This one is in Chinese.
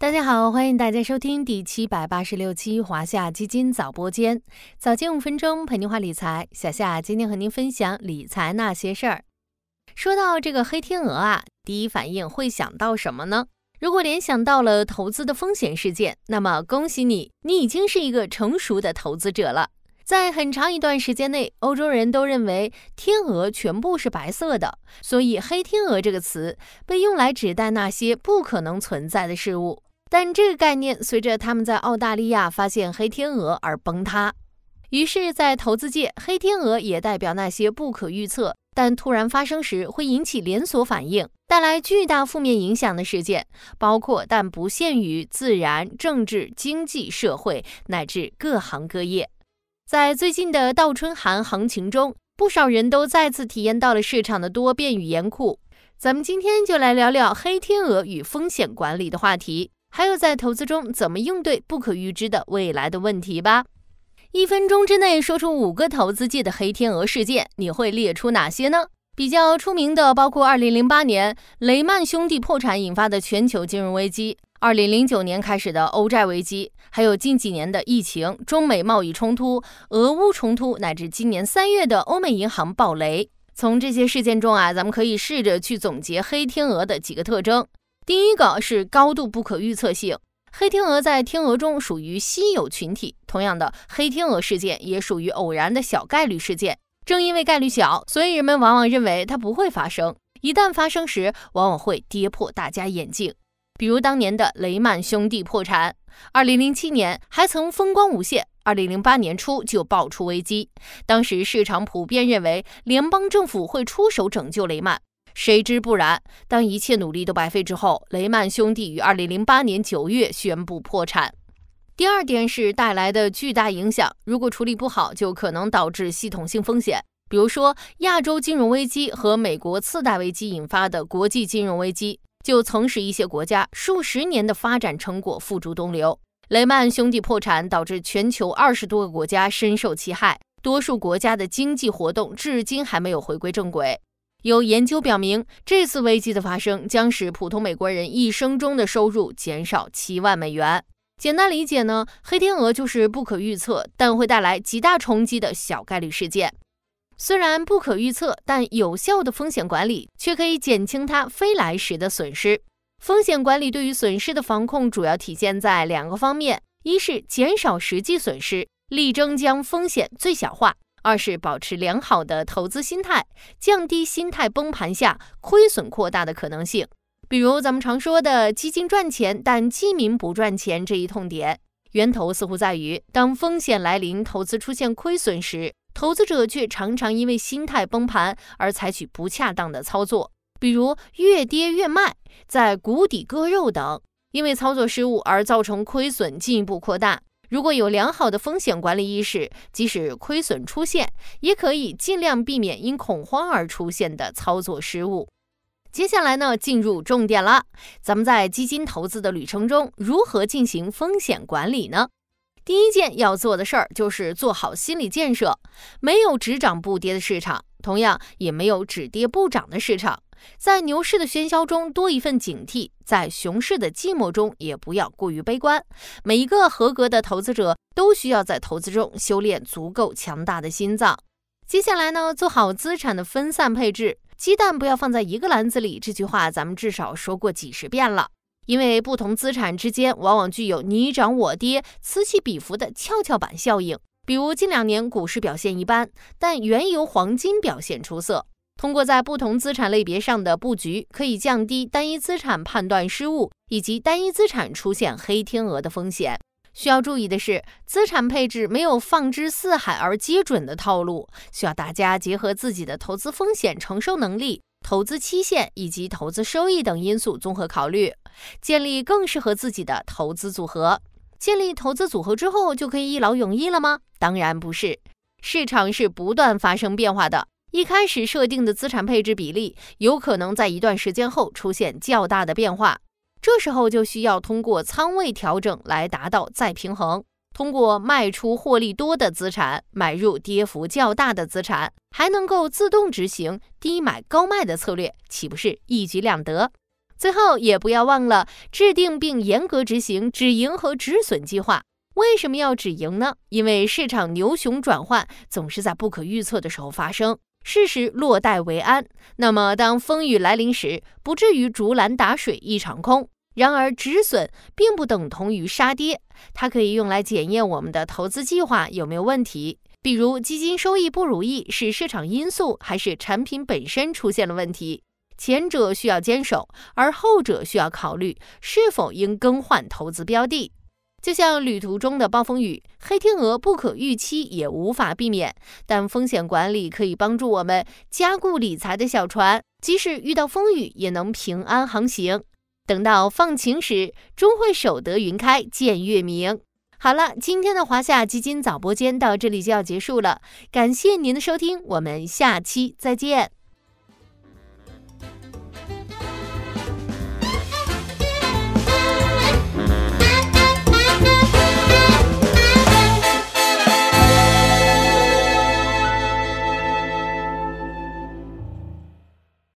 大家好，欢迎大家收听第七百八十六期华夏基金早播间，早间五分钟陪您话理财。小夏今天和您分享理财那些事儿。说到这个黑天鹅啊，第一反应会想到什么呢？如果联想到了投资的风险事件，那么恭喜你，你已经是一个成熟的投资者了。在很长一段时间内，欧洲人都认为天鹅全部是白色的，所以黑天鹅这个词被用来指代那些不可能存在的事物。但这个概念随着他们在澳大利亚发现黑天鹅而崩塌，于是，在投资界，黑天鹅也代表那些不可预测但突然发生时会引起连锁反应、带来巨大负面影响的事件，包括但不限于自然、政治、经济、社会乃至各行各业。在最近的倒春寒行情中，不少人都再次体验到了市场的多变与严酷。咱们今天就来聊聊黑天鹅与风险管理的话题。还有在投资中怎么应对不可预知的未来的问题吧。一分钟之内说出五个投资界的黑天鹅事件，你会列出哪些呢？比较出名的包括2008年雷曼兄弟破产引发的全球金融危机，2009年开始的欧债危机，还有近几年的疫情、中美贸易冲突、俄乌冲突，乃至今年三月的欧美银行暴雷。从这些事件中啊，咱们可以试着去总结黑天鹅的几个特征。第一个是高度不可预测性，黑天鹅在天鹅中属于稀有群体。同样的，黑天鹅事件也属于偶然的小概率事件。正因为概率小，所以人们往往认为它不会发生。一旦发生时，往往会跌破大家眼镜。比如当年的雷曼兄弟破产，2007年还曾风光无限，2008年初就爆出危机。当时市场普遍认为联邦政府会出手拯救雷曼。谁知不然，当一切努力都白费之后，雷曼兄弟于二零零八年九月宣布破产。第二点是带来的巨大影响，如果处理不好，就可能导致系统性风险。比如说，亚洲金融危机和美国次贷危机引发的国际金融危机，就曾使一些国家数十年的发展成果付诸东流。雷曼兄弟破产导致全球二十多个国家深受其害，多数国家的经济活动至今还没有回归正轨。有研究表明，这次危机的发生将使普通美国人一生中的收入减少七万美元。简单理解呢，黑天鹅就是不可预测但会带来极大冲击的小概率事件。虽然不可预测，但有效的风险管理却可以减轻它飞来时的损失。风险管理对于损失的防控主要体现在两个方面：一是减少实际损失，力争将风险最小化。二是保持良好的投资心态，降低心态崩盘下亏损扩大的可能性。比如咱们常说的基金赚钱，但基民不赚钱这一痛点，源头似乎在于当风险来临、投资出现亏损时，投资者却常常因为心态崩盘而采取不恰当的操作，比如越跌越卖，在谷底割肉等，因为操作失误而造成亏损进一步扩大。如果有良好的风险管理意识，即使亏损出现，也可以尽量避免因恐慌而出现的操作失误。接下来呢，进入重点了。咱们在基金投资的旅程中，如何进行风险管理呢？第一件要做的事儿就是做好心理建设。没有只涨不跌的市场，同样也没有只跌不涨的市场。在牛市的喧嚣中多一份警惕，在熊市的寂寞中也不要过于悲观。每一个合格的投资者都需要在投资中修炼足够强大的心脏。接下来呢，做好资产的分散配置，鸡蛋不要放在一个篮子里。这句话咱们至少说过几十遍了。因为不同资产之间往往具有你涨我跌、此起彼伏的跷跷板效应。比如近两年股市表现一般，但原油、黄金表现出色。通过在不同资产类别上的布局，可以降低单一资产判断失误以及单一资产出现黑天鹅的风险。需要注意的是，资产配置没有放之四海而皆准的套路，需要大家结合自己的投资风险承受能力、投资期限以及投资收益等因素综合考虑，建立更适合自己的投资组合。建立投资组合之后，就可以一劳永逸了吗？当然不是，市场是不断发生变化的。一开始设定的资产配置比例，有可能在一段时间后出现较大的变化，这时候就需要通过仓位调整来达到再平衡。通过卖出获利多的资产，买入跌幅较大的资产，还能够自动执行低买高卖的策略，岂不是一举两得？最后，也不要忘了制定并严格执行止盈和止损计划。为什么要止盈呢？因为市场牛熊转换总是在不可预测的时候发生，适时落袋为安。那么，当风雨来临时，不至于竹篮打水一场空。然而，止损并不等同于杀跌，它可以用来检验我们的投资计划有没有问题。比如，基金收益不如意是市场因素，还是产品本身出现了问题？前者需要坚守，而后者需要考虑是否应更换投资标的。就像旅途中的暴风雨，黑天鹅不可预期，也无法避免。但风险管理可以帮助我们加固理财的小船，即使遇到风雨，也能平安航行。等到放晴时，终会守得云开见月明。好了，今天的华夏基金早播间到这里就要结束了，感谢您的收听，我们下期再见。